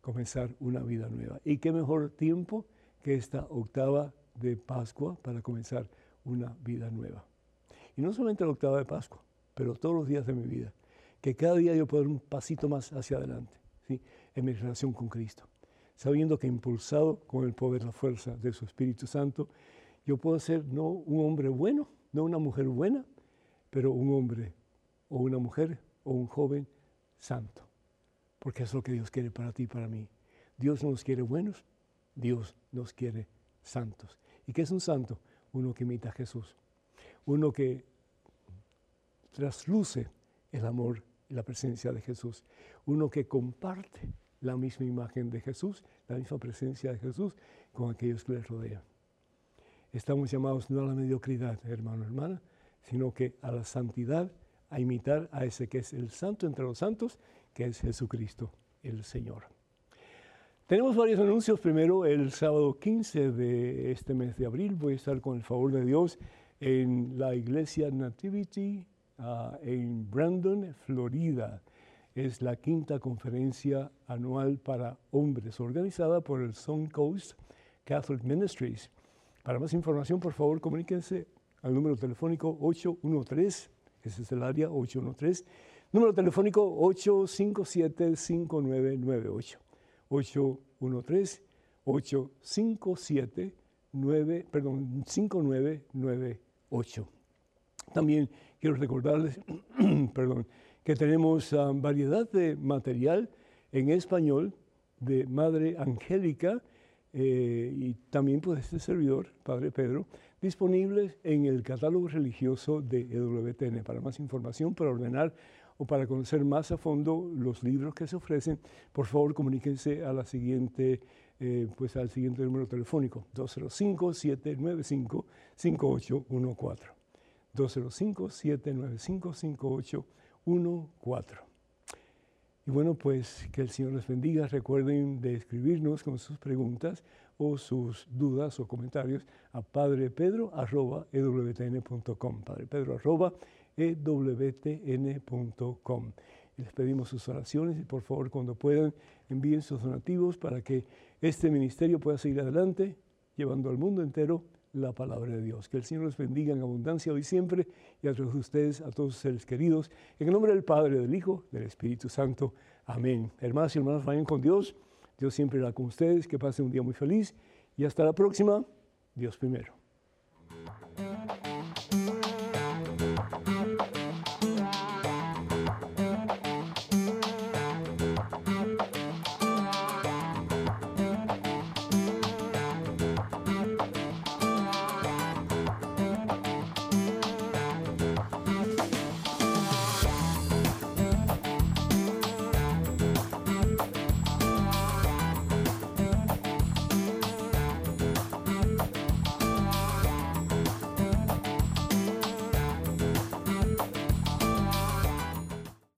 comenzar una vida nueva. Y qué mejor tiempo que esta octava de Pascua para comenzar una vida nueva. Y no solamente la octava de Pascua, pero todos los días de mi vida. Que cada día yo pueda dar un pasito más hacia adelante ¿sí? en mi relación con Cristo sabiendo que impulsado con el poder, la fuerza de su Espíritu Santo, yo puedo ser no un hombre bueno, no una mujer buena, pero un hombre o una mujer o un joven santo. Porque es lo que Dios quiere para ti y para mí. Dios no nos quiere buenos, Dios nos quiere santos. ¿Y qué es un santo? Uno que imita a Jesús. Uno que trasluce el amor y la presencia de Jesús. Uno que comparte la misma imagen de Jesús, la misma presencia de Jesús con aquellos que les rodean. Estamos llamados no a la mediocridad, hermano, hermana, sino que a la santidad, a imitar a ese que es el santo entre los santos, que es Jesucristo, el Señor. Tenemos varios anuncios. Primero, el sábado 15 de este mes de abril voy a estar con el favor de Dios en la iglesia Nativity ah, en Brandon, Florida es la quinta conferencia anual para hombres organizada por el Sun Coast Catholic Ministries. Para más información, por favor, comuníquense al número telefónico 813, ese es el área 813, número telefónico 857-5998. 813-857, perdón, 5998. También quiero recordarles, *clears throat* perdón, que tenemos ah, variedad de material en español de Madre Angélica eh, y también pues este servidor, Padre Pedro, disponibles en el catálogo religioso de EWTN. Para más información, para ordenar o para conocer más a fondo los libros que se ofrecen, por favor comuníquense a siguiente, eh, pues al siguiente número telefónico, 205-795-5814. 205-795-5814. 1, 4. Y bueno, pues que el Señor les bendiga. Recuerden de escribirnos con sus preguntas o sus dudas o comentarios a padrepedro.ewtn.com. Padrepedro.ewtn.com. ewtn.com. Les pedimos sus oraciones y por favor cuando puedan envíen sus donativos para que este ministerio pueda seguir adelante llevando al mundo entero la palabra de Dios. Que el Señor los bendiga en abundancia hoy siempre y a todos ustedes, a todos sus seres queridos. En el nombre del Padre, del Hijo, del Espíritu Santo. Amén. Hermanas y hermanos, vayan con Dios. Dios siempre irá con ustedes. Que pasen un día muy feliz y hasta la próxima. Dios primero.